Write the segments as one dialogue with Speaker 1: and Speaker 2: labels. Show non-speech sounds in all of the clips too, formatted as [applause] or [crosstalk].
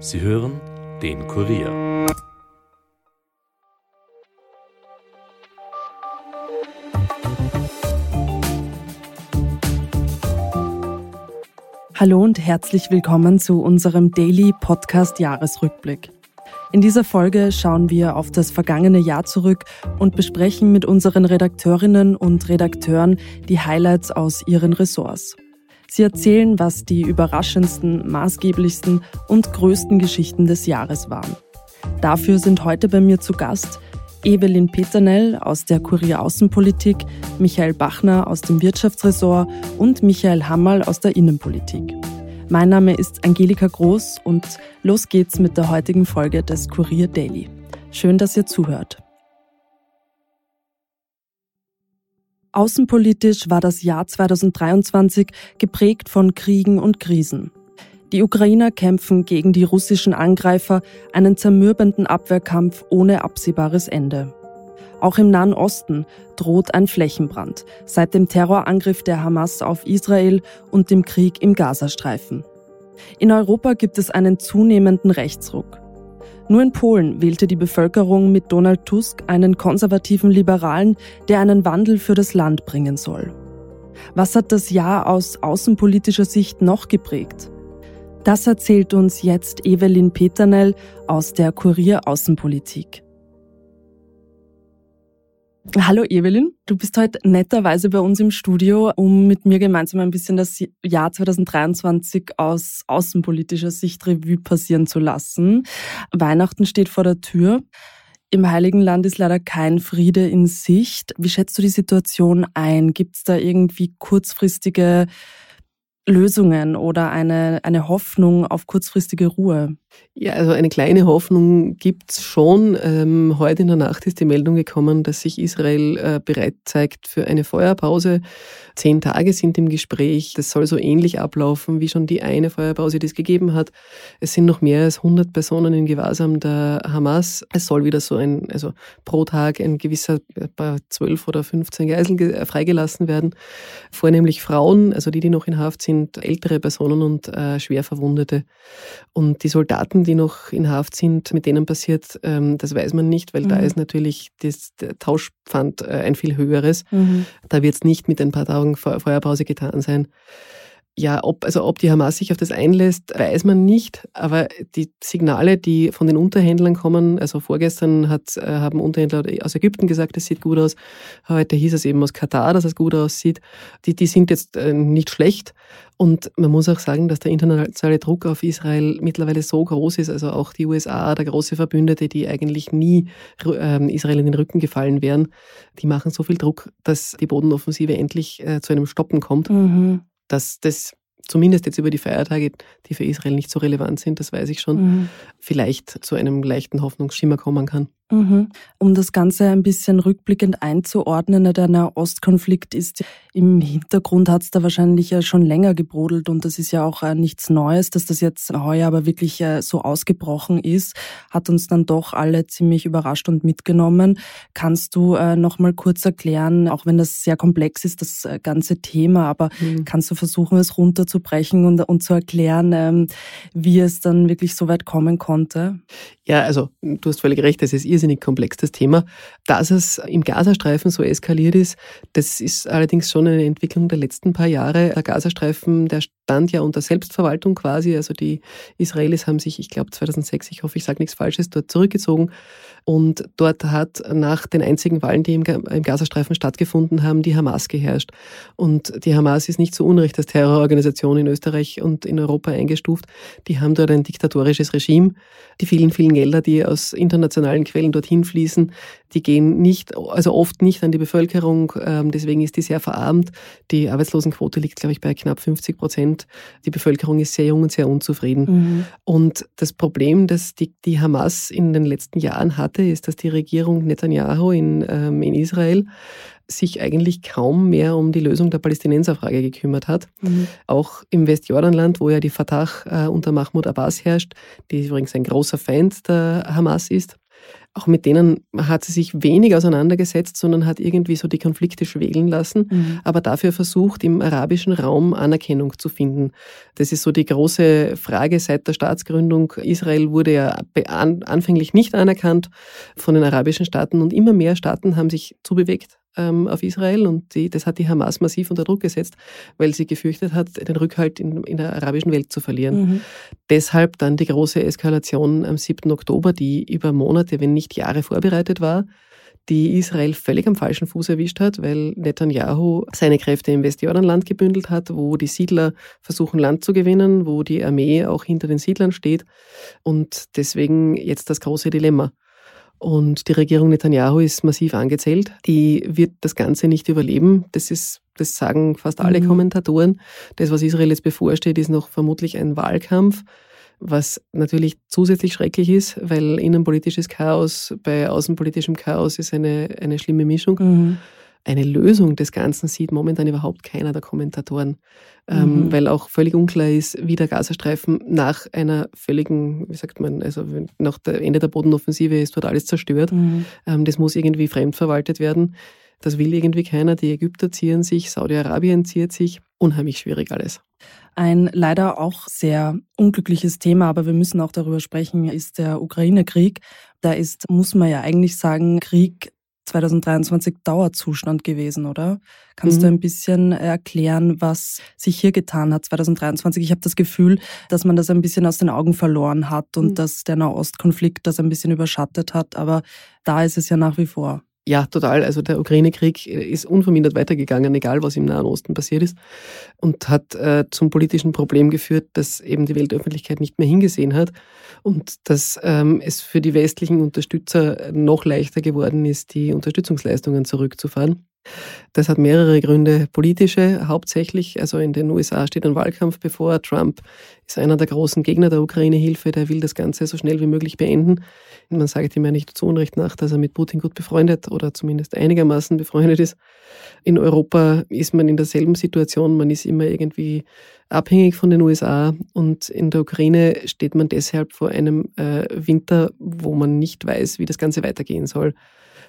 Speaker 1: Sie hören den Kurier.
Speaker 2: Hallo und herzlich willkommen zu unserem Daily Podcast Jahresrückblick. In dieser Folge schauen wir auf das vergangene Jahr zurück und besprechen mit unseren Redakteurinnen und Redakteuren die Highlights aus ihren Ressorts. Sie erzählen, was die überraschendsten, maßgeblichsten und größten Geschichten des Jahres waren. Dafür sind heute bei mir zu Gast Evelyn Peternell aus der Kurier Außenpolitik, Michael Bachner aus dem Wirtschaftsressort und Michael Hammerl aus der Innenpolitik. Mein Name ist Angelika Groß und los geht's mit der heutigen Folge des Kurier Daily. Schön, dass ihr zuhört. Außenpolitisch war das Jahr 2023 geprägt von Kriegen und Krisen. Die Ukrainer kämpfen gegen die russischen Angreifer einen zermürbenden Abwehrkampf ohne absehbares Ende. Auch im Nahen Osten droht ein Flächenbrand seit dem Terrorangriff der Hamas auf Israel und dem Krieg im Gazastreifen. In Europa gibt es einen zunehmenden Rechtsruck. Nur in Polen wählte die Bevölkerung mit Donald Tusk einen konservativen Liberalen, der einen Wandel für das Land bringen soll. Was hat das Jahr aus außenpolitischer Sicht noch geprägt? Das erzählt uns jetzt Evelyn Peternell aus der Kurier Außenpolitik. Hallo Evelyn, du bist heute netterweise bei uns im Studio, um mit mir gemeinsam ein bisschen das Jahr 2023 aus außenpolitischer Sicht Revue passieren zu lassen. Weihnachten steht vor der Tür. Im Heiligen Land ist leider kein Friede in Sicht. Wie schätzt du die Situation ein? Gibt es da irgendwie kurzfristige Lösungen oder eine, eine Hoffnung auf kurzfristige Ruhe?
Speaker 3: Ja, also eine kleine Hoffnung gibt's schon. Ähm, heute in der Nacht ist die Meldung gekommen, dass sich Israel äh, bereit zeigt für eine Feuerpause. Zehn Tage sind im Gespräch. Das soll so ähnlich ablaufen wie schon die eine Feuerpause, die es gegeben hat. Es sind noch mehr als 100 Personen in Gewahrsam der Hamas. Es soll wieder so ein, also pro Tag ein gewisser, bei 12 oder 15 Geiseln äh, freigelassen werden. Vornehmlich Frauen, also die, die noch in Haft sind, ältere Personen und äh, schwer Verwundete. Und die Soldaten Soldaten, die noch in Haft sind, mit denen passiert, ähm, das weiß man nicht, weil mhm. da ist natürlich das Tauschpfand äh, ein viel höheres. Mhm. Da wird es nicht mit ein paar Tagen Feuerpause getan sein. Ja, ob, also ob die Hamas sich auf das einlässt, weiß man nicht. Aber die Signale, die von den Unterhändlern kommen, also vorgestern hat, äh, haben Unterhändler aus Ägypten gesagt, es sieht gut aus. Heute hieß es eben aus Katar, dass es gut aussieht. Die, die sind jetzt äh, nicht schlecht. Und man muss auch sagen, dass der internationale Druck auf Israel mittlerweile so groß ist, also auch die USA, der große Verbündete, die eigentlich nie ähm, Israel in den Rücken gefallen wären, die machen so viel Druck, dass die Bodenoffensive endlich äh, zu einem Stoppen kommt. Mhm dass das zumindest jetzt über die Feiertage, die für Israel nicht so relevant sind, das weiß ich schon, mhm. vielleicht zu einem leichten Hoffnungsschimmer kommen kann.
Speaker 2: Mhm. Um das Ganze ein bisschen rückblickend einzuordnen, der Nahostkonflikt ist im Hintergrund hat es da wahrscheinlich ja schon länger gebrodelt und das ist ja auch äh, nichts Neues, dass das jetzt heuer aber wirklich äh, so ausgebrochen ist, hat uns dann doch alle ziemlich überrascht und mitgenommen. Kannst du äh, noch mal kurz erklären, auch wenn das sehr komplex ist, das ganze Thema, aber mhm. kannst du versuchen, es runterzubrechen und, und zu erklären, ähm, wie es dann wirklich so weit kommen konnte?
Speaker 3: Ja, also du hast völlig recht, es ist irrsinnig komplex, das Thema. Dass es im Gazastreifen so eskaliert ist, das ist allerdings schon eine Entwicklung der letzten paar Jahre. Der Gazastreifen, der stand ja unter Selbstverwaltung quasi. Also die Israelis haben sich, ich glaube 2006, ich hoffe, ich sage nichts Falsches, dort zurückgezogen. Und dort hat nach den einzigen Wahlen, die im, Gazastreifen stattgefunden haben, die Hamas geherrscht. Und die Hamas ist nicht zu Unrecht als Terrororganisation in Österreich und in Europa eingestuft. Die haben dort ein diktatorisches Regime. Die vielen, vielen Gelder, die aus internationalen Quellen dorthin fließen, die gehen nicht, also oft nicht an die Bevölkerung. Ähm, deswegen ist die sehr verarmt. Die Arbeitslosenquote liegt, glaube ich, bei knapp 50 Prozent. Die Bevölkerung ist sehr jung und sehr unzufrieden. Mhm. Und das Problem, das die, die Hamas in den letzten Jahren hatte, ist, dass die Regierung Netanyahu in, ähm, in Israel sich eigentlich kaum mehr um die Lösung der Palästinenserfrage gekümmert hat. Mhm. Auch im Westjordanland, wo ja die Fatah äh, unter Mahmoud Abbas herrscht, die übrigens ein großer Feind der Hamas ist, Auch mit denen hat sie sich wenig auseinandergesetzt, sondern hat irgendwie so die Konflikte schwegeln lassen, mhm. aber dafür versucht, im arabischen Raum Anerkennung zu finden. Das ist so die große Frage seit der Staatsgründung. Israel wurde ja anfänglich nicht anerkannt von den arabischen Staaten und immer mehr Staaten haben sich zubewegt ähm, auf Israel und die, das hat die Hamas massiv unter Druck gesetzt, weil sie gefürchtet hat, den Rückhalt in, in der arabischen Welt zu verlieren. Mhm. Deshalb dann die große Eskalation am 7. Oktober, die über Monate, wenn nicht Jahre vorbereitet war, die Israel völlig am falschen Fuß erwischt hat, weil Netanyahu seine Kräfte im Westjordanland gebündelt hat, wo die Siedler versuchen, Land zu gewinnen, wo die Armee auch hinter den Siedlern steht. Und deswegen jetzt das große Dilemma. Und die Regierung Netanyahu ist massiv angezählt. Die wird das Ganze nicht überleben. Das ist, das sagen fast alle mhm. Kommentatoren. Das, was Israel jetzt bevorsteht, ist noch vermutlich ein Wahlkampf, was natürlich zusätzlich schrecklich ist, weil innenpolitisches Chaos bei außenpolitischem Chaos ist eine, eine schlimme Mischung. Mhm eine Lösung des Ganzen sieht momentan überhaupt keiner der Kommentatoren, ähm, mhm. weil auch völlig unklar ist, wie der Gazastreifen nach einer völligen, wie sagt man, also nach dem Ende der Bodenoffensive ist dort alles zerstört. Mhm. Ähm, das muss irgendwie fremdverwaltet werden. Das will irgendwie keiner. Die Ägypter ziehen sich, Saudi-Arabien zieht sich. Unheimlich schwierig alles.
Speaker 2: Ein leider auch sehr unglückliches Thema, aber wir müssen auch darüber sprechen, ist der Ukraine-Krieg. Da ist, muss man ja eigentlich sagen, Krieg 2023 Dauerzustand gewesen, oder? Kannst mhm. du ein bisschen erklären, was sich hier getan hat 2023? Ich habe das Gefühl, dass man das ein bisschen aus den Augen verloren hat und mhm. dass der Nahostkonflikt das ein bisschen überschattet hat, aber da ist es ja nach wie vor.
Speaker 3: Ja, total. Also der Ukraine-Krieg ist unvermindert weitergegangen, egal was im Nahen Osten passiert ist, und hat äh, zum politischen Problem geführt, dass eben die Weltöffentlichkeit nicht mehr hingesehen hat und dass ähm, es für die westlichen Unterstützer noch leichter geworden ist, die Unterstützungsleistungen zurückzufahren. Das hat mehrere Gründe. Politische hauptsächlich. Also in den USA steht ein Wahlkampf bevor. Trump ist einer der großen Gegner der Ukraine-Hilfe. Der will das Ganze so schnell wie möglich beenden. Man sagt ihm ja nicht zu Unrecht nach, dass er mit Putin gut befreundet oder zumindest einigermaßen befreundet ist. In Europa ist man in derselben Situation. Man ist immer irgendwie abhängig von den USA. Und in der Ukraine steht man deshalb vor einem äh, Winter, wo man nicht weiß, wie das Ganze weitergehen soll.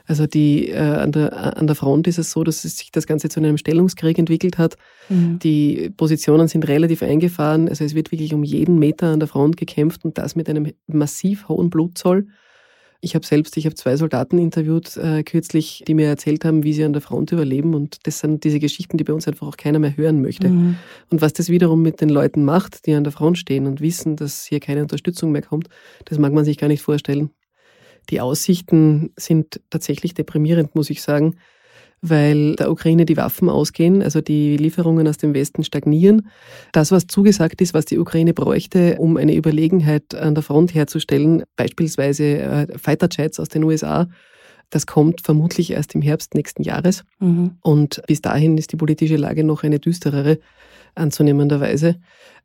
Speaker 3: Also die, äh, an, der, an der Front ist es so, dass sich das Ganze zu einem Stellungskrieg entwickelt hat. Mhm. Die Positionen sind relativ eingefahren. Also es wird wirklich um jeden Meter an der Front gekämpft und das mit einem massiv hohen Blutzoll. Ich habe selbst, ich habe zwei Soldaten interviewt äh, kürzlich, die mir erzählt haben, wie sie an der Front überleben. Und das sind diese Geschichten, die bei uns einfach auch keiner mehr hören möchte. Mhm. Und was das wiederum mit den Leuten macht, die an der Front stehen und wissen, dass hier keine Unterstützung mehr kommt, das mag man sich gar nicht vorstellen. Die Aussichten sind tatsächlich deprimierend, muss ich sagen, weil der Ukraine die Waffen ausgehen, also die Lieferungen aus dem Westen stagnieren. Das, was zugesagt ist, was die Ukraine bräuchte, um eine Überlegenheit an der Front herzustellen, beispielsweise äh, Fighterjets aus den USA, das kommt vermutlich erst im Herbst nächsten Jahres. Mhm. Und bis dahin ist die politische Lage noch eine düsterere anzunehmenderweise.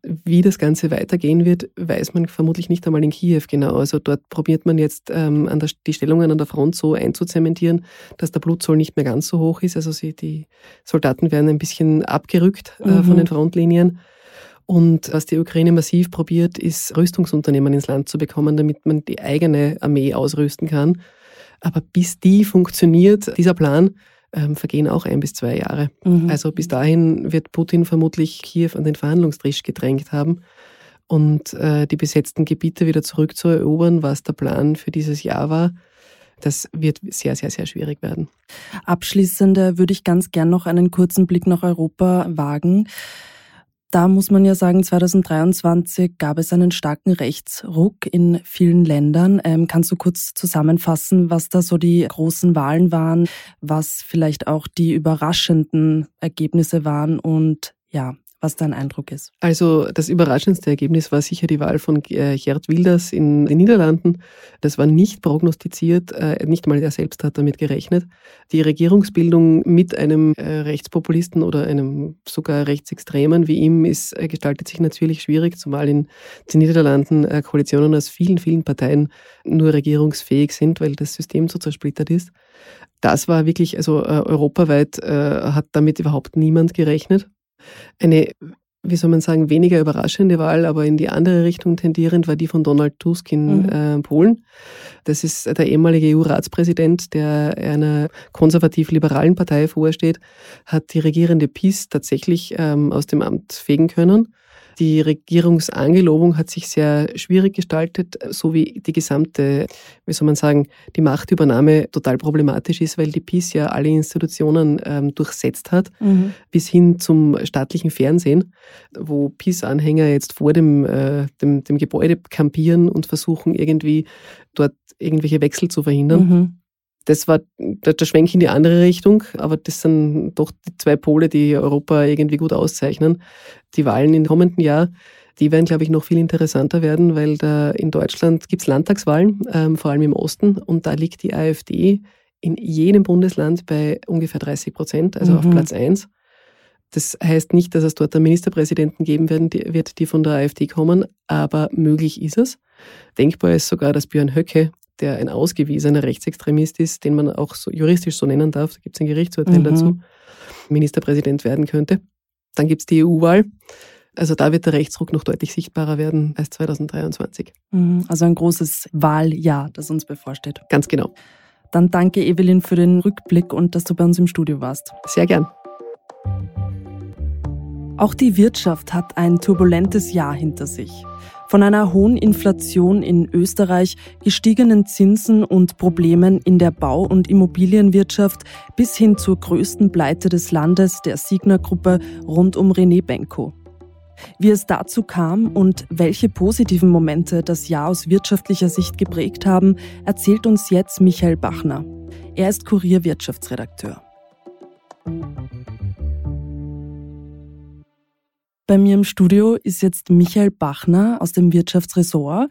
Speaker 3: Wie das Ganze weitergehen wird, weiß man vermutlich nicht einmal in Kiew genau. Also dort probiert man jetzt ähm, der, die Stellungen an der Front so einzuzementieren, dass der Blutzoll nicht mehr ganz so hoch ist. Also sie, die Soldaten werden ein bisschen abgerückt äh, mhm. von den Frontlinien. Und was die Ukraine massiv probiert, ist Rüstungsunternehmen ins Land zu bekommen, damit man die eigene Armee ausrüsten kann. Aber bis die funktioniert, dieser Plan, ähm, vergehen auch ein bis zwei Jahre. Mhm. Also bis dahin wird Putin vermutlich Kiew an den Verhandlungstisch gedrängt haben und äh, die besetzten Gebiete wieder zurückzuerobern, was der Plan für dieses Jahr war. Das wird sehr, sehr, sehr schwierig werden.
Speaker 2: Abschließend würde ich ganz gern noch einen kurzen Blick nach Europa wagen. Da muss man ja sagen, 2023 gab es einen starken Rechtsruck in vielen Ländern. Ähm, kannst du kurz zusammenfassen, was da so die großen Wahlen waren, was vielleicht auch die überraschenden Ergebnisse waren und ja, was dein Eindruck ist.
Speaker 3: Also das überraschendste Ergebnis war sicher die Wahl von äh, Gerd Wilders in den Niederlanden. Das war nicht prognostiziert, äh, nicht mal er selbst hat damit gerechnet. Die Regierungsbildung mit einem äh, Rechtspopulisten oder einem sogar Rechtsextremen wie ihm ist, gestaltet sich natürlich schwierig, zumal in den Niederlanden Koalitionen aus vielen, vielen Parteien nur regierungsfähig sind, weil das System so zersplittert ist. Das war wirklich, also europaweit hat damit überhaupt niemand gerechnet. Eine wie soll man sagen, weniger überraschende Wahl, aber in die andere Richtung tendierend war die von Donald Tusk in mhm. äh, Polen. Das ist der ehemalige EU-Ratspräsident, der einer konservativ-liberalen Partei vorsteht, hat die regierende PiS tatsächlich ähm, aus dem Amt fegen können. Die Regierungsangelobung hat sich sehr schwierig gestaltet, so wie die gesamte, wie soll man sagen, die Machtübernahme total problematisch ist, weil die PiS ja alle Institutionen ähm, durchsetzt hat, mhm. bis hin zum staatlichen Fernsehen, wo PiS-Anhänger jetzt vor dem, äh, dem, dem Gebäude kampieren und versuchen irgendwie dort irgendwelche Wechsel zu verhindern. Mhm das war der, Schwenk in die andere Richtung, aber das sind doch die zwei Pole, die Europa irgendwie gut auszeichnen. Die Wahlen im kommenden Jahr, die werden, glaube ich, noch viel interessanter werden, weil da in Deutschland gibt es Landtagswahlen, ähm, vor allem im Osten, und da liegt die AfD in jedem Bundesland bei ungefähr 30 Prozent, also mhm. auf Platz eins. Das heißt nicht, dass es dort einen Ministerpräsidenten geben werden, die, wird, die von der AfD kommen, aber möglich ist es. Denkbar ist sogar, dass Björn Höcke der ein ausgewiesener Rechtsextremist ist, den man auch so juristisch so nennen darf, da gibt es ein Gerichtsurteil mhm. dazu, Ministerpräsident werden könnte. Dann gibt es die EU-Wahl. Also da wird der Rechtsruck noch deutlich sichtbarer werden als 2023.
Speaker 2: Mhm. Also ein großes Wahljahr, das uns bevorsteht.
Speaker 3: Ganz genau.
Speaker 2: Dann danke Evelyn für den Rückblick und dass du bei uns im Studio warst.
Speaker 3: Sehr gern.
Speaker 2: Auch die Wirtschaft hat ein turbulentes Jahr hinter sich. Von einer hohen Inflation in Österreich, gestiegenen Zinsen und Problemen in der Bau- und Immobilienwirtschaft bis hin zur größten Pleite des Landes, der Signer-Gruppe rund um René Benko. Wie es dazu kam und welche positiven Momente das Jahr aus wirtschaftlicher Sicht geprägt haben, erzählt uns jetzt Michael Bachner. Er ist Kurierwirtschaftsredakteur. Bei mir im Studio ist jetzt Michael Bachner aus dem Wirtschaftsressort.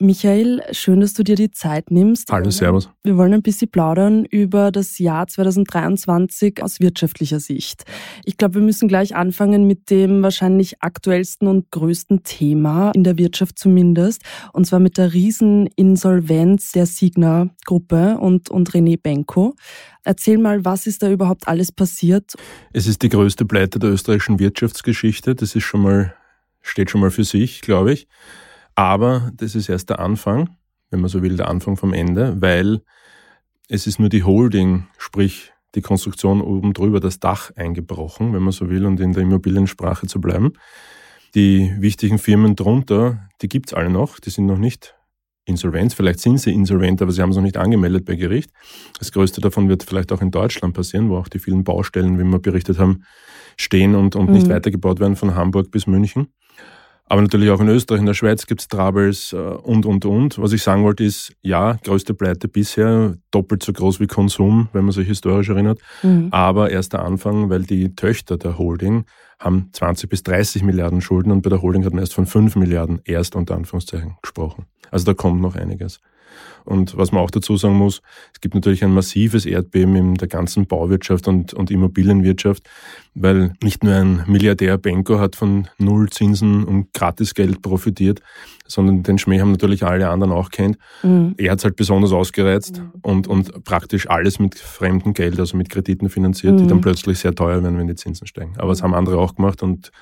Speaker 2: Michael, schön, dass du dir die Zeit nimmst.
Speaker 1: Hallo, Servus.
Speaker 2: Wir wollen ein bisschen plaudern über das Jahr 2023 aus wirtschaftlicher Sicht. Ich glaube, wir müssen gleich anfangen mit dem wahrscheinlich aktuellsten und größten Thema in der Wirtschaft zumindest, und zwar mit der Rieseninsolvenz der Signa-Gruppe und, und René Benko. Erzähl mal, was ist da überhaupt alles passiert?
Speaker 1: Es ist die größte Pleite der österreichischen Wirtschaftsgeschichte. Das ist schon mal, steht schon mal für sich, glaube ich. Aber das ist erst der Anfang, wenn man so will, der Anfang vom Ende, weil es ist nur die Holding, sprich die Konstruktion oben drüber, das Dach eingebrochen, wenn man so will, und in der Immobiliensprache zu bleiben. Die wichtigen Firmen drunter, die gibt's alle noch, die sind noch nicht insolvent. Vielleicht sind sie insolvent, aber sie haben es noch nicht angemeldet bei Gericht. Das größte davon wird vielleicht auch in Deutschland passieren, wo auch die vielen Baustellen, wie wir berichtet haben, stehen und, und mhm. nicht weitergebaut werden von Hamburg bis München. Aber natürlich auch in Österreich, in der Schweiz gibt es Troubles äh, und, und, und. Was ich sagen wollte ist, ja, größte Pleite bisher, doppelt so groß wie Konsum, wenn man sich historisch erinnert. Mhm. Aber erst der Anfang, weil die Töchter der Holding haben 20 bis 30 Milliarden Schulden und bei der Holding hat man erst von 5 Milliarden erst unter Anführungszeichen gesprochen. Also da kommt noch einiges. Und was man auch dazu sagen muss, es gibt natürlich ein massives Erdbeben in der ganzen Bauwirtschaft und, und Immobilienwirtschaft, weil nicht nur ein Milliardär Benko hat von Nullzinsen und Gratisgeld profitiert, sondern den Schmäh haben natürlich alle anderen auch kennt. Mhm. Er hat es halt besonders ausgereizt mhm. und, und praktisch alles mit fremdem Geld, also mit Krediten finanziert, mhm. die dann plötzlich sehr teuer werden, wenn die Zinsen steigen. Aber das haben andere auch gemacht und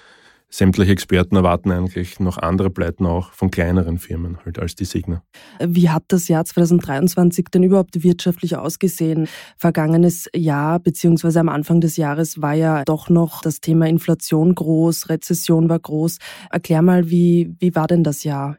Speaker 1: sämtliche Experten erwarten eigentlich noch andere Pleiten auch von kleineren Firmen halt als die Signa.
Speaker 2: Wie hat das Jahr 2023 denn überhaupt wirtschaftlich ausgesehen? Vergangenes Jahr beziehungsweise am Anfang des Jahres war ja doch noch das Thema Inflation groß, Rezession war groß. Erklär mal, wie, wie war denn das Jahr?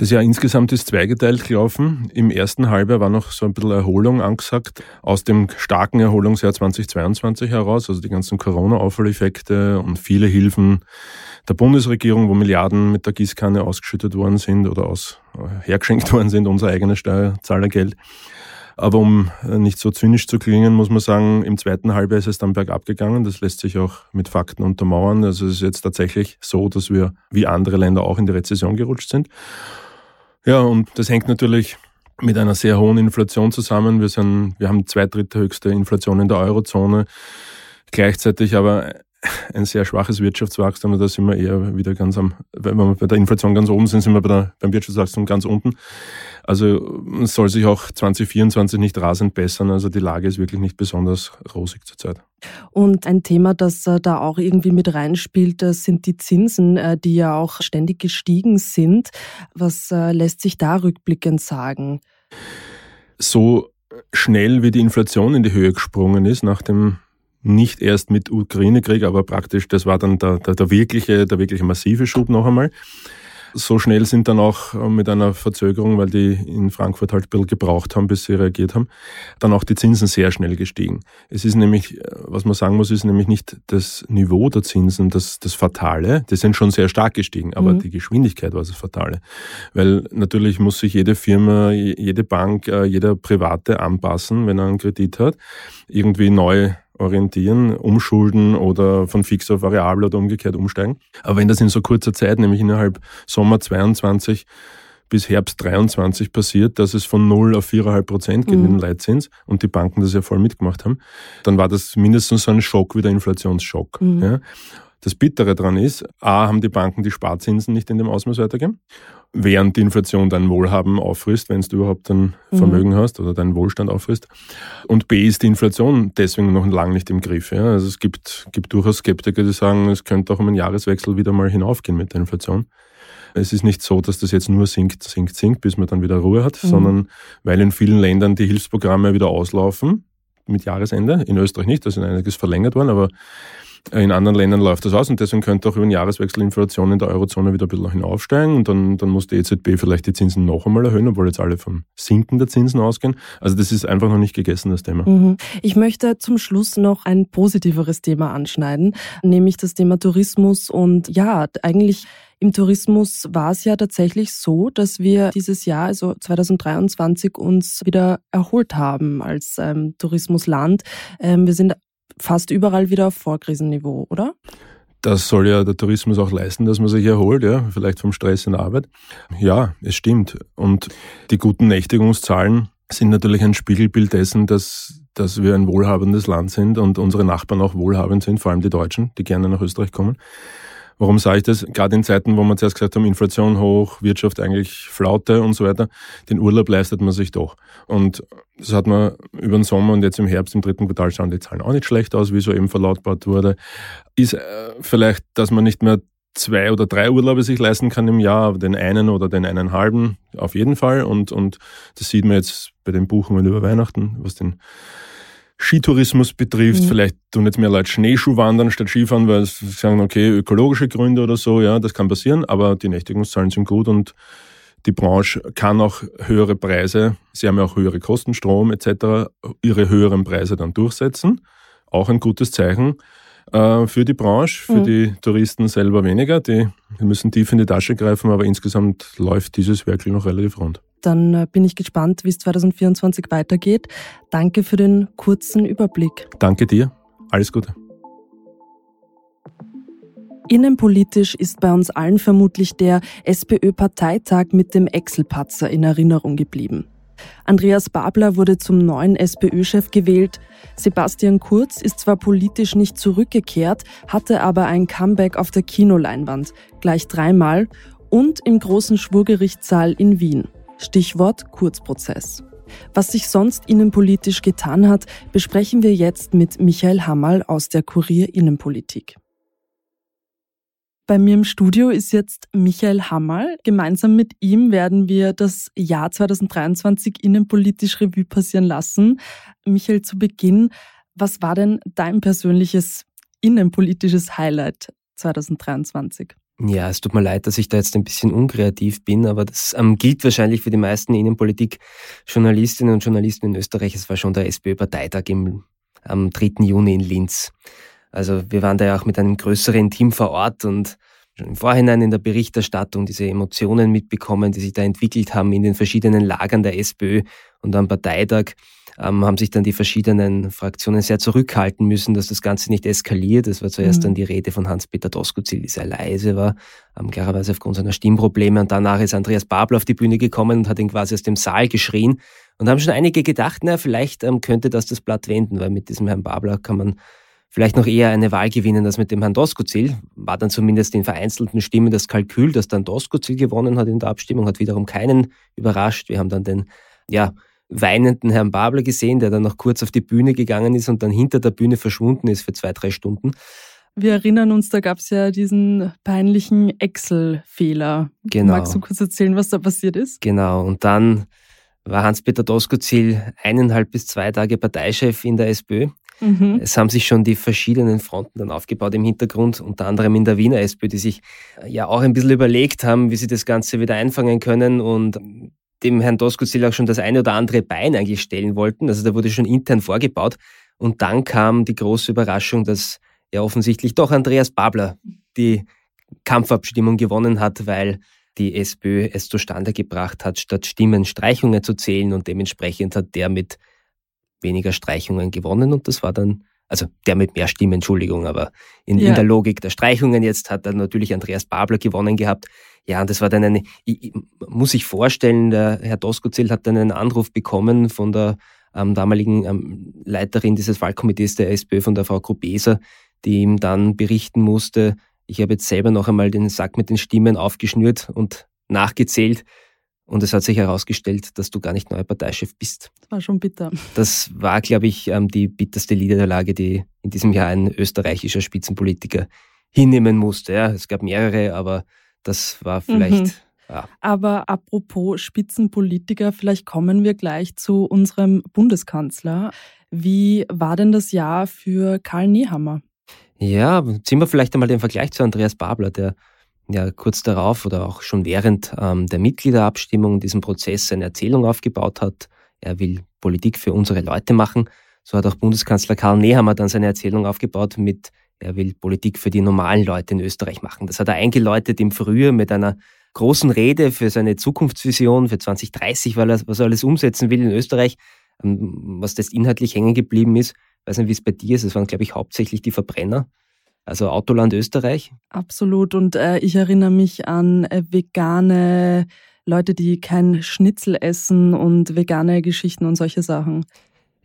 Speaker 1: Das Jahr insgesamt ist zweigeteilt gelaufen. Im ersten Halbjahr war noch so ein bisschen Erholung angesagt aus dem starken Erholungsjahr 2022 heraus, also die ganzen Corona-Auffalleffekte und viele Hilfen der Bundesregierung, wo Milliarden mit der Gießkanne ausgeschüttet worden sind oder aus, äh, hergeschenkt [laughs] worden sind, unser eigenes Steuerzahlergeld. Aber um äh, nicht so zynisch zu klingen, muss man sagen, im zweiten Halbjahr ist es dann bergab gegangen. Das lässt sich auch mit Fakten untermauern. Also es ist jetzt tatsächlich so, dass wir wie andere Länder auch in die Rezession gerutscht sind. Ja, und das hängt natürlich mit einer sehr hohen Inflation zusammen. Wir, sind, wir haben zwei Drittel höchste Inflation in der Eurozone. Gleichzeitig aber ein sehr schwaches Wirtschaftswachstum. Da sind wir eher wieder ganz am, wenn wir bei der Inflation ganz oben sind, sind wir bei der, beim Wirtschaftswachstum ganz unten. Also es soll sich auch 2024 nicht rasend bessern. Also die Lage ist wirklich nicht besonders rosig zurzeit.
Speaker 2: Und ein Thema, das äh, da auch irgendwie mit reinspielt, das sind die Zinsen, äh, die ja auch ständig gestiegen sind. Was äh, lässt sich da rückblickend sagen?
Speaker 1: So schnell wie die Inflation in die Höhe gesprungen ist nach dem nicht erst mit Ukraine-Krieg, aber praktisch, das war dann der, der, der, wirkliche, der wirkliche massive Schub noch einmal. So schnell sind dann auch äh, mit einer Verzögerung, weil die in Frankfurt halt ein bisschen gebraucht haben, bis sie reagiert haben, dann auch die Zinsen sehr schnell gestiegen. Es ist nämlich, äh, was man sagen muss, ist nämlich nicht das Niveau der Zinsen das, das Fatale. Die sind schon sehr stark gestiegen, aber mhm. die Geschwindigkeit war das Fatale. Weil natürlich muss sich jede Firma, jede Bank, äh, jeder Private anpassen, wenn er einen Kredit hat, irgendwie neu orientieren, umschulden oder von fix auf variabel oder umgekehrt umsteigen. Aber wenn das in so kurzer Zeit, nämlich innerhalb Sommer 22 bis Herbst 23 passiert, dass es von 0 auf 4,5 Prozent geht mhm. mit dem Leitzins und die Banken das ja voll mitgemacht haben, dann war das mindestens so ein Schock wie der Inflationsschock. Mhm. Ja. Das Bittere daran ist, a, haben die Banken die Sparzinsen nicht in dem Ausmaß weitergeben, während die Inflation dein Wohlhaben auffrisst, wenn du überhaupt ein mhm. Vermögen mhm. hast oder deinen Wohlstand auffrisst. Und b, ist die Inflation deswegen noch lange nicht im Griff. Ja? Also es gibt, gibt durchaus Skeptiker, die sagen, es könnte auch um einen Jahreswechsel wieder mal hinaufgehen mit der Inflation. Es ist nicht so, dass das jetzt nur sinkt, sinkt, sinkt, bis man dann wieder Ruhe hat, mhm. sondern weil in vielen Ländern die Hilfsprogramme wieder auslaufen mit Jahresende. In Österreich nicht, da sind einiges verlängert worden, aber in anderen Ländern läuft das aus und deswegen könnte auch über den Jahreswechsel Inflation in der Eurozone wieder ein bisschen hinaufsteigen und dann, dann muss die EZB vielleicht die Zinsen noch einmal erhöhen, obwohl jetzt alle von Sinken der Zinsen ausgehen. Also das ist einfach noch nicht gegessen, das Thema.
Speaker 2: Mhm. Ich möchte zum Schluss noch ein positiveres Thema anschneiden, nämlich das Thema Tourismus und ja, eigentlich im Tourismus war es ja tatsächlich so, dass wir dieses Jahr, also 2023, uns wieder erholt haben als ähm, Tourismusland. Ähm, wir sind fast überall wieder auf Vorkrisenniveau, oder?
Speaker 1: Das soll ja der Tourismus auch leisten, dass man sich erholt, ja, vielleicht vom Stress in der Arbeit. Ja, es stimmt. Und die guten Nächtigungszahlen sind natürlich ein Spiegelbild dessen, dass, dass wir ein wohlhabendes Land sind und unsere Nachbarn auch wohlhabend sind, vor allem die Deutschen, die gerne nach Österreich kommen. Warum sage ich das? Gerade in Zeiten, wo wir zuerst gesagt haben, Inflation hoch, Wirtschaft eigentlich Flaute und so weiter, den Urlaub leistet man sich doch. Und das hat man über den Sommer und jetzt im Herbst, im dritten Quartal schauen die Zahlen auch nicht schlecht aus, wie so eben verlautbart wurde. Ist äh, vielleicht, dass man nicht mehr zwei oder drei Urlaube sich leisten kann im Jahr, aber den einen oder den einen halben auf jeden Fall. Und, und das sieht man jetzt bei den Buchungen über Weihnachten, was den Skitourismus betrifft. Mhm. Vielleicht tun jetzt mehr Leute Schneeschuh wandern statt Skifahren, weil sie sagen, okay, ökologische Gründe oder so, ja, das kann passieren, aber die Nächtigungszahlen sind gut und die Branche kann auch höhere Preise, sie haben ja auch höhere Kosten, Strom etc., ihre höheren Preise dann durchsetzen. Auch ein gutes Zeichen äh, für die Branche, für mhm. die Touristen selber weniger. Die, die müssen tief in die Tasche greifen, aber insgesamt läuft dieses Werk noch relativ rund.
Speaker 2: Dann äh, bin ich gespannt, wie es 2024 weitergeht. Danke für den kurzen Überblick.
Speaker 1: Danke dir. Alles Gute.
Speaker 2: Innenpolitisch ist bei uns allen vermutlich der SPÖ-Parteitag mit dem Excel-Patzer in Erinnerung geblieben. Andreas Babler wurde zum neuen SPÖ-Chef gewählt. Sebastian Kurz ist zwar politisch nicht zurückgekehrt, hatte aber ein Comeback auf der Kinoleinwand, gleich dreimal und im großen Schwurgerichtssaal in Wien. Stichwort Kurzprozess. Was sich sonst innenpolitisch getan hat, besprechen wir jetzt mit Michael Hammerl aus der Kurier Innenpolitik. Bei mir im Studio ist jetzt Michael Hammerl. Gemeinsam mit ihm werden wir das Jahr 2023 innenpolitisch Revue passieren lassen. Michael, zu Beginn, was war denn dein persönliches innenpolitisches Highlight 2023?
Speaker 4: Ja, es tut mir leid, dass ich da jetzt ein bisschen unkreativ bin, aber das ähm, gilt wahrscheinlich für die meisten Innenpolitik-Journalistinnen und Journalisten in Österreich. Es war schon der SPÖ-Parteitag am 3. Juni in Linz. Also wir waren da ja auch mit einem größeren Team vor Ort und schon im Vorhinein in der Berichterstattung diese Emotionen mitbekommen, die sich da entwickelt haben in den verschiedenen Lagern der SPÖ und am Parteitag ähm, haben sich dann die verschiedenen Fraktionen sehr zurückhalten müssen, dass das Ganze nicht eskaliert. Es war zuerst mhm. dann die Rede von Hans-Peter Doskozil, die sehr leise war, ähm, klarerweise aufgrund seiner Stimmprobleme. Und danach ist Andreas Babel auf die Bühne gekommen und hat ihn quasi aus dem Saal geschrien. Und haben schon einige gedacht, na, vielleicht ähm, könnte das das Blatt wenden, weil mit diesem Herrn Babler kann man vielleicht noch eher eine Wahl gewinnen als mit dem Herrn Doskozil. War dann zumindest in vereinzelten Stimmen das Kalkül, dass dann Doskozil gewonnen hat in der Abstimmung, hat wiederum keinen überrascht. Wir haben dann den, ja, weinenden Herrn Babler gesehen, der dann noch kurz auf die Bühne gegangen ist und dann hinter der Bühne verschwunden ist für zwei, drei Stunden.
Speaker 2: Wir erinnern uns, da gab es ja diesen peinlichen Excel-Fehler. Genau. Magst du kurz erzählen, was da passiert ist?
Speaker 4: Genau. Und dann war Hans-Peter Doskozil eineinhalb bis zwei Tage Parteichef in der SPÖ. Mhm. Es haben sich schon die verschiedenen Fronten dann aufgebaut im Hintergrund, unter anderem in der Wiener SPÖ, die sich ja auch ein bisschen überlegt haben, wie sie das Ganze wieder einfangen können und dem Herrn Doskozil auch schon das eine oder andere Bein eigentlich stellen wollten. Also da wurde schon intern vorgebaut. Und dann kam die große Überraschung, dass ja offensichtlich doch Andreas Babler die Kampfabstimmung gewonnen hat, weil die SPÖ es zustande gebracht hat, statt Stimmen Streichungen zu zählen und dementsprechend hat der mit weniger Streichungen gewonnen und das war dann, also der mit mehr Stimmen, Entschuldigung, aber in, ja. in der Logik der Streichungen jetzt hat dann natürlich Andreas Babler gewonnen gehabt. Ja, und das war dann eine, ich, ich, muss ich vorstellen, der Herr Doskozil hat dann einen Anruf bekommen von der ähm, damaligen ähm, Leiterin dieses Wahlkomitees der SPÖ, von der Frau Grubeser, die ihm dann berichten musste, ich habe jetzt selber noch einmal den Sack mit den Stimmen aufgeschnürt und nachgezählt. Und es hat sich herausgestellt, dass du gar nicht neuer Parteichef bist.
Speaker 2: Das war schon bitter.
Speaker 4: Das war, glaube ich, ähm, die bitterste Niederlage, die in diesem Jahr ein österreichischer Spitzenpolitiker hinnehmen musste. Ja, es gab mehrere, aber das war vielleicht. Mhm. Ja.
Speaker 2: Aber apropos Spitzenpolitiker, vielleicht kommen wir gleich zu unserem Bundeskanzler. Wie war denn das Jahr für Karl Nehammer?
Speaker 4: Ja, ziehen wir vielleicht einmal den Vergleich zu Andreas Babler, der ja kurz darauf oder auch schon während ähm, der Mitgliederabstimmung diesen Prozess eine Erzählung aufgebaut hat. Er will Politik für unsere Leute machen. So hat auch Bundeskanzler Karl Nehammer dann seine Erzählung aufgebaut mit, er will Politik für die normalen Leute in Österreich machen. Das hat er eingeläutet im Frühjahr mit einer großen Rede für seine Zukunftsvision für 2030, weil er was er alles umsetzen will in Österreich. Ähm, was das inhaltlich hängen geblieben ist, weiß nicht, wie es bei dir ist. Es waren, glaube ich, hauptsächlich die Verbrenner. Also Autoland Österreich.
Speaker 2: Absolut. Und äh, ich erinnere mich an äh, vegane Leute, die kein Schnitzel essen und vegane Geschichten und solche Sachen.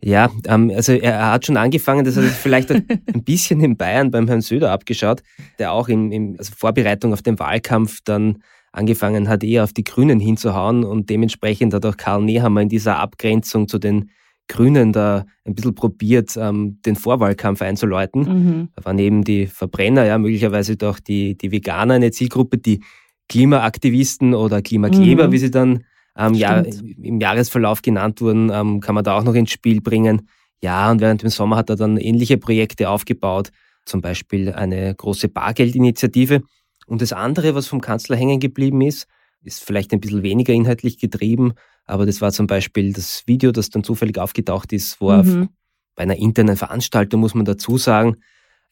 Speaker 4: Ja, ähm, also er hat schon angefangen, das hat vielleicht [laughs] ein bisschen in Bayern beim Herrn Söder abgeschaut, der auch in, in also Vorbereitung auf den Wahlkampf dann angefangen hat, eher auf die Grünen hinzuhauen und dementsprechend hat auch Karl Nehammer in dieser Abgrenzung zu den Grünen da ein bisschen probiert, ähm, den Vorwahlkampf einzuläuten. Mhm. Da waren eben die Verbrenner, ja, möglicherweise doch die, die Veganer eine Zielgruppe, die Klimaaktivisten oder Klimakleber, mhm. wie sie dann ähm, Jahr, im Jahresverlauf genannt wurden, ähm, kann man da auch noch ins Spiel bringen. Ja, und während dem Sommer hat er dann ähnliche Projekte aufgebaut, zum Beispiel eine große Bargeldinitiative. Und das andere, was vom Kanzler hängen geblieben ist, ist vielleicht ein bisschen weniger inhaltlich getrieben, aber das war zum Beispiel das Video, das dann zufällig aufgetaucht ist, wo mhm. er bei einer internen Veranstaltung, muss man dazu sagen,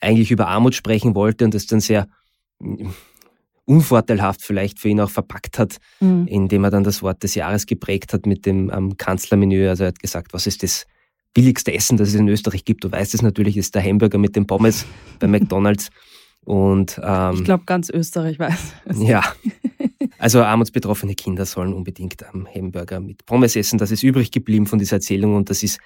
Speaker 4: eigentlich über Armut sprechen wollte und das dann sehr unvorteilhaft vielleicht für ihn auch verpackt hat, mhm. indem er dann das Wort des Jahres geprägt hat mit dem ähm, Kanzlermenü. Also er hat gesagt, was ist das billigste Essen, das es in Österreich gibt? Du weißt es natürlich, ist der Hamburger mit den Pommes [laughs] bei McDonalds. Und,
Speaker 2: ähm, ich glaube, ganz Österreich weiß
Speaker 4: es. Ja. [laughs] Also armutsbetroffene Kinder sollen unbedingt am Hamburger mit Pommes essen. Das ist übrig geblieben von dieser Erzählung und das ist,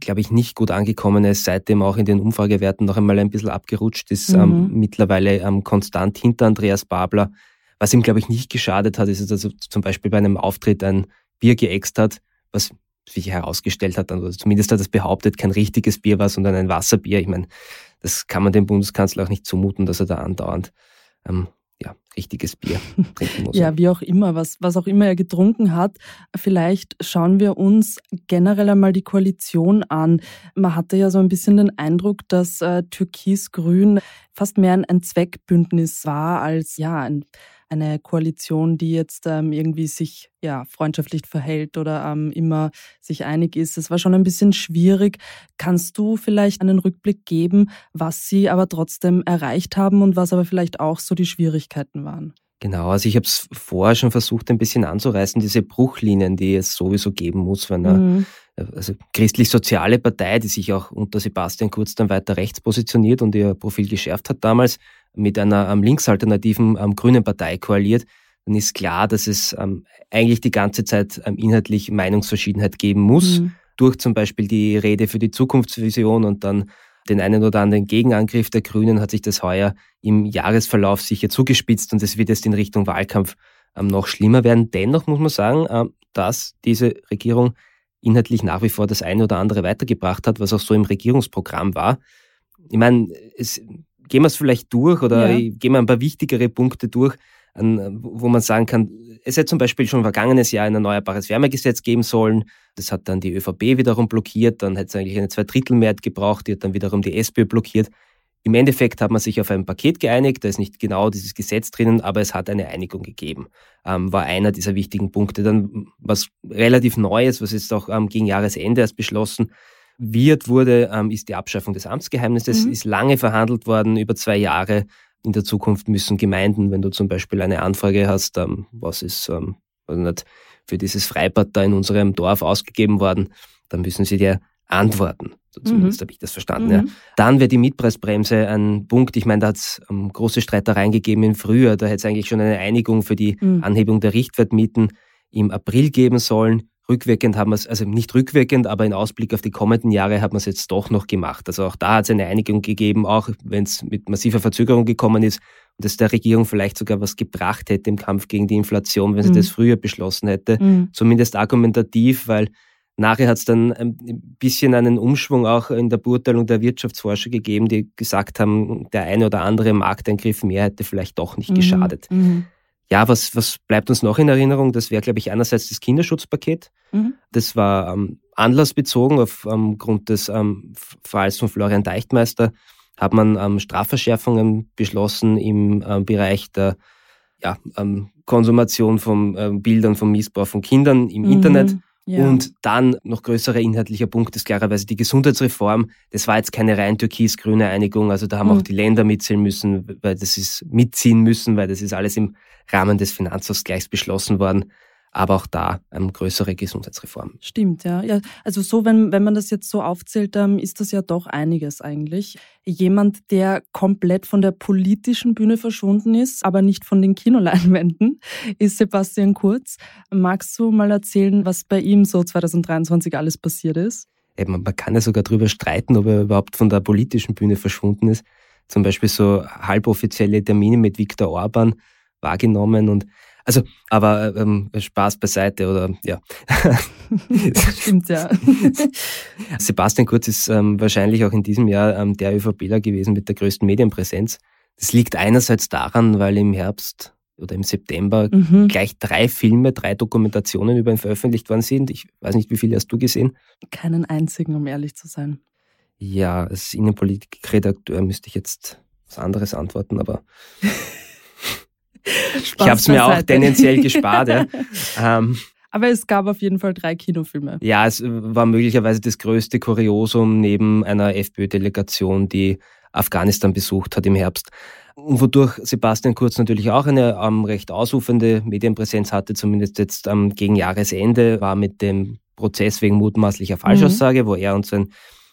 Speaker 4: glaube ich, nicht gut angekommen. Ist seitdem auch in den Umfragewerten noch einmal ein bisschen abgerutscht, ist ähm, mhm. ähm, mittlerweile ähm, konstant hinter Andreas Babler. Was ihm, glaube ich, nicht geschadet hat, ist, dass er zum Beispiel bei einem Auftritt ein Bier geäxt hat, was sich herausgestellt hat, also zumindest hat er es behauptet, kein richtiges Bier war, sondern ein Wasserbier. Ich meine, das kann man dem Bundeskanzler auch nicht zumuten, dass er da andauernd ähm, richtiges Bier [laughs] trinken muss.
Speaker 2: ja, wie auch immer, was, was auch immer er getrunken hat. Vielleicht schauen wir uns generell einmal die Koalition an. Man hatte ja so ein bisschen den Eindruck, dass äh, Türkis-Grün fast mehr ein, ein Zweckbündnis war als ja ein eine Koalition, die jetzt ähm, irgendwie sich ja freundschaftlich verhält oder ähm, immer sich einig ist. Es war schon ein bisschen schwierig. Kannst du vielleicht einen Rückblick geben, was sie aber trotzdem erreicht haben und was aber vielleicht auch so die Schwierigkeiten waren?
Speaker 4: Genau, also ich habe es vorher schon versucht, ein bisschen anzureißen, diese Bruchlinien, die es sowieso geben muss, wenn eine mhm. also christlich-soziale Partei, die sich auch unter Sebastian Kurz dann weiter rechts positioniert und ihr Profil geschärft hat damals, mit einer ähm, linksalternativen ähm, grünen Partei koaliert, dann ist klar, dass es ähm, eigentlich die ganze Zeit ähm, inhaltlich Meinungsverschiedenheit geben muss, mhm. durch zum Beispiel die Rede für die Zukunftsvision und dann den einen oder anderen Gegenangriff der Grünen hat sich das heuer im Jahresverlauf sicher zugespitzt und es wird jetzt in Richtung Wahlkampf ähm, noch schlimmer werden. Dennoch muss man sagen, ähm, dass diese Regierung inhaltlich nach wie vor das eine oder andere weitergebracht hat, was auch so im Regierungsprogramm war. Ich meine, es, gehen wir es vielleicht durch oder ja. gehen wir ein paar wichtigere Punkte durch, wo man sagen kann, es hätte zum Beispiel schon vergangenes Jahr ein erneuerbares Wärmegesetz geben sollen. Das hat dann die ÖVP wiederum blockiert. Dann hätte es eigentlich eine Zweidrittelmehrheit gebraucht. Die hat dann wiederum die SPÖ blockiert. Im Endeffekt hat man sich auf ein Paket geeinigt. Da ist nicht genau dieses Gesetz drinnen, aber es hat eine Einigung gegeben. Ähm, war einer dieser wichtigen Punkte. Dann was relativ Neues, was jetzt auch ähm, gegen Jahresende erst beschlossen wird, wurde, ähm, ist die Abschaffung des Amtsgeheimnisses. Mhm. Ist lange verhandelt worden, über zwei Jahre in der Zukunft müssen Gemeinden, wenn du zum Beispiel eine Anfrage hast, ähm, was ist ähm, also nicht, für dieses Freibad da in unserem Dorf ausgegeben worden, dann müssen sie dir antworten. So zumindest mhm. habe ich das verstanden. Mhm. Ja. Dann wäre die Mietpreisbremse ein Punkt. Ich meine, da hat es ähm, große Streitereien gegeben im Frühjahr. Da hätte es eigentlich schon eine Einigung für die mhm. Anhebung der Richtwertmieten im April geben sollen. Rückwirkend haben wir es, also nicht rückwirkend, aber in Ausblick auf die kommenden Jahre hat man es jetzt doch noch gemacht. Also auch da hat es eine Einigung gegeben, auch wenn es mit massiver Verzögerung gekommen ist und es der Regierung vielleicht sogar was gebracht hätte im Kampf gegen die Inflation, wenn sie mhm. das früher beschlossen hätte. Mhm. Zumindest argumentativ, weil nachher hat es dann ein bisschen einen Umschwung auch in der Beurteilung der Wirtschaftsforscher gegeben, die gesagt haben, der eine oder andere Markteingriff mehr hätte vielleicht doch nicht mhm. geschadet. Mhm. Ja, was, was bleibt uns noch in Erinnerung? Das wäre, glaube ich, einerseits das Kinderschutzpaket. Mhm. Das war ähm, anlassbezogen aufgrund ähm, des ähm, Falls von Florian Deichtmeister hat man ähm, Strafverschärfungen beschlossen im ähm, Bereich der ja, ähm, Konsumation von Bildern vom Missbrauch von Kindern im mhm. Internet. Ja. Und dann noch größerer inhaltlicher Punkt ist klarerweise die Gesundheitsreform. Das war jetzt keine rein türkis-grüne Einigung, also da haben mhm. auch die Länder mitziehen müssen, weil das ist mitziehen müssen, weil das ist alles im Rahmen des Finanzausgleichs beschlossen worden aber auch da eine größere Gesundheitsreform.
Speaker 2: Stimmt, ja. ja also so, wenn, wenn man das jetzt so aufzählt, ähm, ist das ja doch einiges eigentlich. Jemand, der komplett von der politischen Bühne verschwunden ist, aber nicht von den Kinoleinwänden, [laughs] ist Sebastian Kurz. Magst du mal erzählen, was bei ihm so 2023 alles passiert ist?
Speaker 4: Eben, man kann ja sogar darüber streiten, ob er überhaupt von der politischen Bühne verschwunden ist. Zum Beispiel so halboffizielle Termine mit Viktor Orban wahrgenommen und also, aber ähm, Spaß beiseite oder ja. [laughs]
Speaker 2: Stimmt, ja. [laughs]
Speaker 4: Sebastian Kurz ist ähm, wahrscheinlich auch in diesem Jahr ähm, der ÖVPler gewesen mit der größten Medienpräsenz. Das liegt einerseits daran, weil im Herbst oder im September mhm. gleich drei Filme, drei Dokumentationen über ihn veröffentlicht worden sind. Ich weiß nicht, wie viele hast du gesehen?
Speaker 2: Keinen einzigen, um ehrlich zu sein.
Speaker 4: Ja, als Innenpolitikredakteur müsste ich jetzt was anderes antworten, aber [laughs] ich habe es mir auch tendenziell [laughs] gespart. Ja.
Speaker 2: Ähm, aber es gab auf jeden Fall drei Kinofilme.
Speaker 4: Ja, es war möglicherweise das größte Kuriosum neben einer FPÖ-Delegation, die Afghanistan besucht hat im Herbst. Und wodurch Sebastian Kurz natürlich auch eine ähm, recht ausufernde Medienpräsenz hatte, zumindest jetzt ähm, gegen Jahresende, war mit dem Prozess wegen mutmaßlicher Falschaussage, mhm. wo er und sein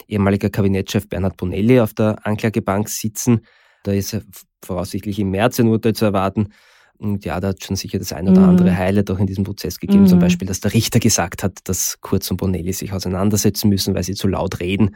Speaker 4: ehemaliger Kabinettschef Bernhard Bonelli auf der Anklagebank sitzen. Da ist voraussichtlich im März ein Urteil zu erwarten. Und ja, da hat schon sicher das ein oder andere mhm. Highlight auch in diesem Prozess gegeben. Mhm. Zum Beispiel, dass der Richter gesagt hat, dass Kurz und Bonelli sich auseinandersetzen müssen, weil sie zu laut reden.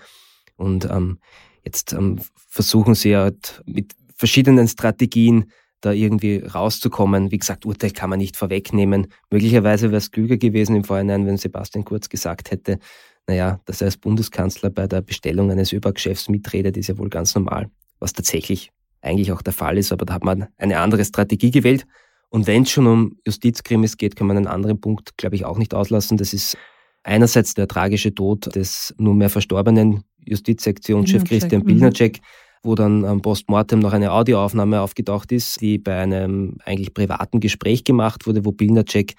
Speaker 4: Und ähm, jetzt ähm, versuchen sie halt mit verschiedenen Strategien da irgendwie rauszukommen. Wie gesagt, Urteil kann man nicht vorwegnehmen. Möglicherweise wäre es klüger gewesen im Vorhinein, wenn Sebastian Kurz gesagt hätte, naja, dass er als Bundeskanzler bei der Bestellung eines ÖBAG-Chefs mitredet, ist ja wohl ganz normal. Was tatsächlich eigentlich auch der Fall ist, aber da hat man eine andere Strategie gewählt. Und wenn es schon um Justizkrimis geht, kann man einen anderen Punkt, glaube ich, auch nicht auslassen. Das ist einerseits der tragische Tod des nunmehr verstorbenen Justizsektionschef Christian Pilnacek, mhm. wo dann am Postmortem noch eine Audioaufnahme aufgetaucht ist, die bei einem eigentlich privaten Gespräch gemacht wurde, wo Pilnacek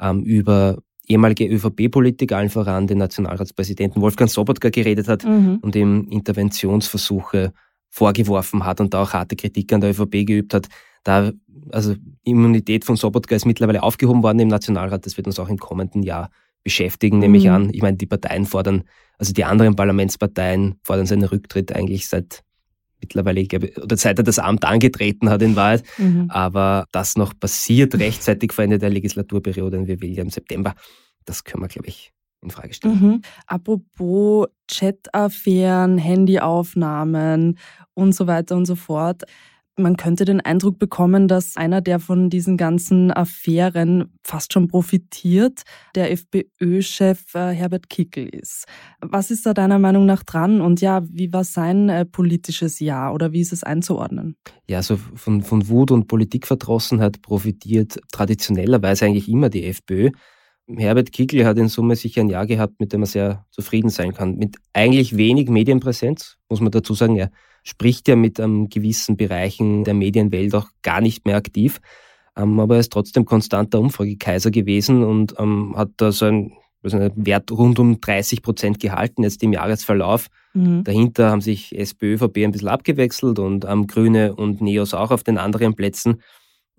Speaker 4: ähm, über ehemalige ÖVP-Politiker, allen voran den Nationalratspräsidenten Wolfgang Sobotka geredet hat mhm. und ihm Interventionsversuche vorgeworfen hat und da auch harte Kritik an der ÖVP geübt hat. Da, also Immunität von Sobotka ist mittlerweile aufgehoben worden im Nationalrat. Das wird uns auch im kommenden Jahr beschäftigen, nehme ich mhm. an. Ich meine, die Parteien fordern, also die anderen Parlamentsparteien fordern seinen Rücktritt eigentlich seit mittlerweile, ich glaube, oder seit er das Amt angetreten hat in Wahrheit. Mhm. Aber das noch passiert rechtzeitig vor Ende der Legislaturperiode und wir wählen ja im September. Das können wir, glaube ich, in Frage stellen.
Speaker 2: Mhm. Apropos Chat-Affären, Handyaufnahmen und so weiter und so fort. Man könnte den Eindruck bekommen, dass einer, der von diesen ganzen Affären fast schon profitiert, der FPÖ-Chef äh, Herbert Kickel ist. Was ist da deiner Meinung nach dran? Und ja, wie war sein äh, politisches Jahr oder wie ist es einzuordnen?
Speaker 4: Ja, also von, von Wut und Politikverdrossenheit profitiert traditionellerweise eigentlich immer die FPÖ. Herbert Kickl hat in Summe sicher ein Jahr gehabt, mit dem er sehr zufrieden sein kann. Mit eigentlich wenig Medienpräsenz, muss man dazu sagen. Er spricht ja mit um, gewissen Bereichen der Medienwelt auch gar nicht mehr aktiv. Um, aber er ist trotzdem konstanter Umfragekaiser gewesen und um, hat da so einen, also einen Wert rund um 30 Prozent gehalten jetzt im Jahresverlauf. Mhm. Dahinter haben sich SPÖ, ÖVP ein bisschen abgewechselt und Grüne und Neos auch auf den anderen Plätzen.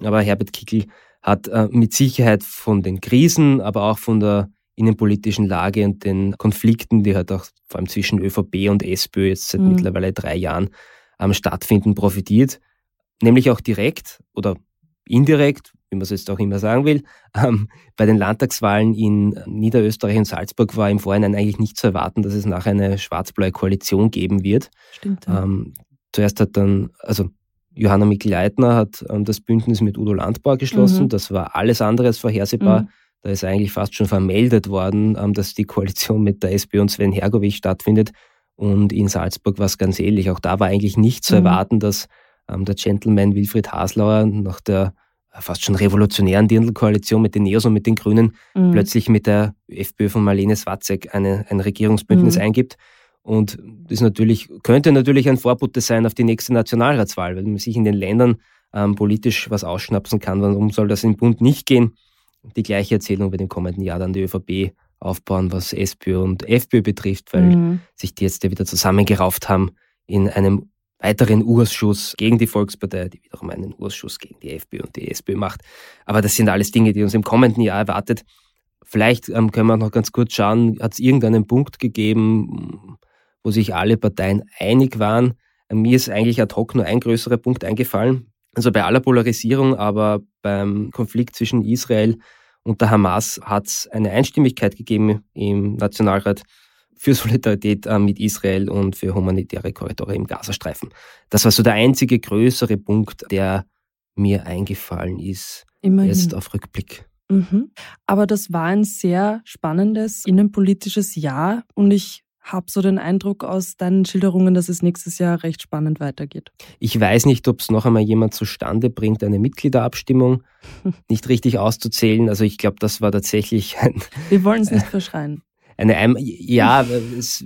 Speaker 4: Aber Herbert Kickl hat äh, mit Sicherheit von den Krisen, aber auch von der innenpolitischen Lage und den Konflikten, die halt auch vor allem zwischen ÖVP und SPÖ jetzt seit mhm. mittlerweile drei Jahren am stattfinden, profitiert. Nämlich auch direkt oder indirekt, wie man es jetzt auch immer sagen will, [laughs] ähm, bei den Landtagswahlen in Niederösterreich und Salzburg war im Vorhinein eigentlich nicht zu erwarten, dass es nachher eine schwarz-blaue Koalition geben wird.
Speaker 2: Stimmt. Ja.
Speaker 4: Ähm, zuerst hat dann, also Johanna Mikl-Leitner hat ähm, das Bündnis mit Udo Landbauer geschlossen. Mhm. Das war alles andere als vorhersehbar. Mhm. Da ist eigentlich fast schon vermeldet worden, ähm, dass die Koalition mit der SPÖ und Sven Hergovich stattfindet. Und in Salzburg war es ganz ähnlich. Auch da war eigentlich nicht zu mhm. erwarten, dass ähm, der Gentleman Wilfried Haslauer nach der äh, fast schon revolutionären Dirndl-Koalition mit den Neos und mit den Grünen mhm. plötzlich mit der FPÖ von Marlene Swatzek eine, ein Regierungsbündnis mhm. eingibt. Und das natürlich, könnte natürlich ein Vorbote sein auf die nächste Nationalratswahl, weil man sich in den Ländern ähm, politisch was ausschnapsen kann. Warum soll das im Bund nicht gehen? Die gleiche Erzählung wird im kommenden Jahr dann die ÖVP aufbauen, was SPÖ und FPÖ betrifft, weil mhm. sich die jetzt ja wieder zusammengerauft haben in einem weiteren Urschuss gegen die Volkspartei, die wiederum einen Urschuss gegen die FPÖ und die SPÖ macht. Aber das sind alles Dinge, die uns im kommenden Jahr erwartet. Vielleicht ähm, können wir noch ganz kurz schauen, hat es irgendeinen Punkt gegeben, wo sich alle Parteien einig waren. Mir ist eigentlich ad hoc nur ein größerer Punkt eingefallen. Also bei aller Polarisierung, aber beim Konflikt zwischen Israel und der Hamas hat es eine Einstimmigkeit gegeben im Nationalrat für Solidarität äh, mit Israel und für humanitäre Korridore im Gazastreifen. Das war so der einzige größere Punkt, der mir eingefallen ist. Immerhin. Jetzt auf Rückblick.
Speaker 2: Mhm. Aber das war ein sehr spannendes innenpolitisches Jahr und ich habe so den Eindruck aus deinen Schilderungen, dass es nächstes Jahr recht spannend weitergeht.
Speaker 4: Ich weiß nicht, ob es noch einmal jemand zustande bringt, eine Mitgliederabstimmung [laughs] nicht richtig auszuzählen. Also ich glaube, das war tatsächlich ein,
Speaker 2: Wir wollen es nicht [laughs] verschreien.
Speaker 4: Eine, ja, es,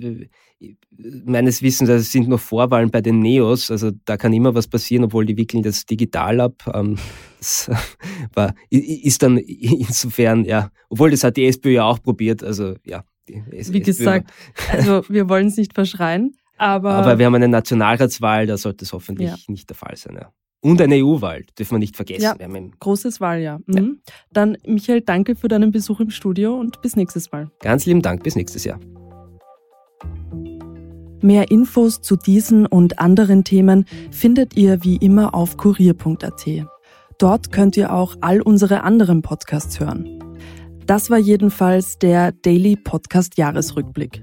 Speaker 4: meines Wissens also es sind noch Vorwahlen bei den Neos, also da kann immer was passieren, obwohl die wickeln das digital ab. Ähm, das [laughs] war, ist dann insofern, ja, obwohl das hat die SPÖ ja auch probiert, also ja,
Speaker 2: wie gesagt, also wir wollen es nicht verschreien, aber.
Speaker 4: Aber wir haben eine Nationalratswahl, da sollte es hoffentlich ja. nicht der Fall sein. Ja. Und eine EU-Wahl, dürfen wir nicht vergessen.
Speaker 2: Ja, großes Wahljahr. Mhm. Ja. Dann, Michael, danke für deinen Besuch im Studio und bis nächstes Mal.
Speaker 4: Ganz lieben Dank, bis nächstes Jahr.
Speaker 2: Mehr Infos zu diesen und anderen Themen findet ihr wie immer auf kurier.at. Dort könnt ihr auch all unsere anderen Podcasts hören. Das war jedenfalls der Daily Podcast Jahresrückblick.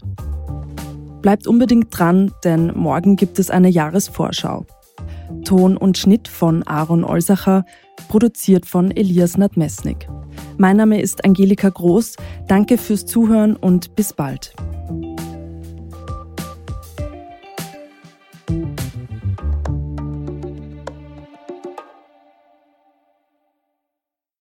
Speaker 2: Bleibt unbedingt dran, denn morgen gibt es eine Jahresvorschau. Ton und Schnitt von Aaron Olsacher, produziert von Elias Nadmesnik. Mein Name ist Angelika Groß. Danke fürs Zuhören und bis bald.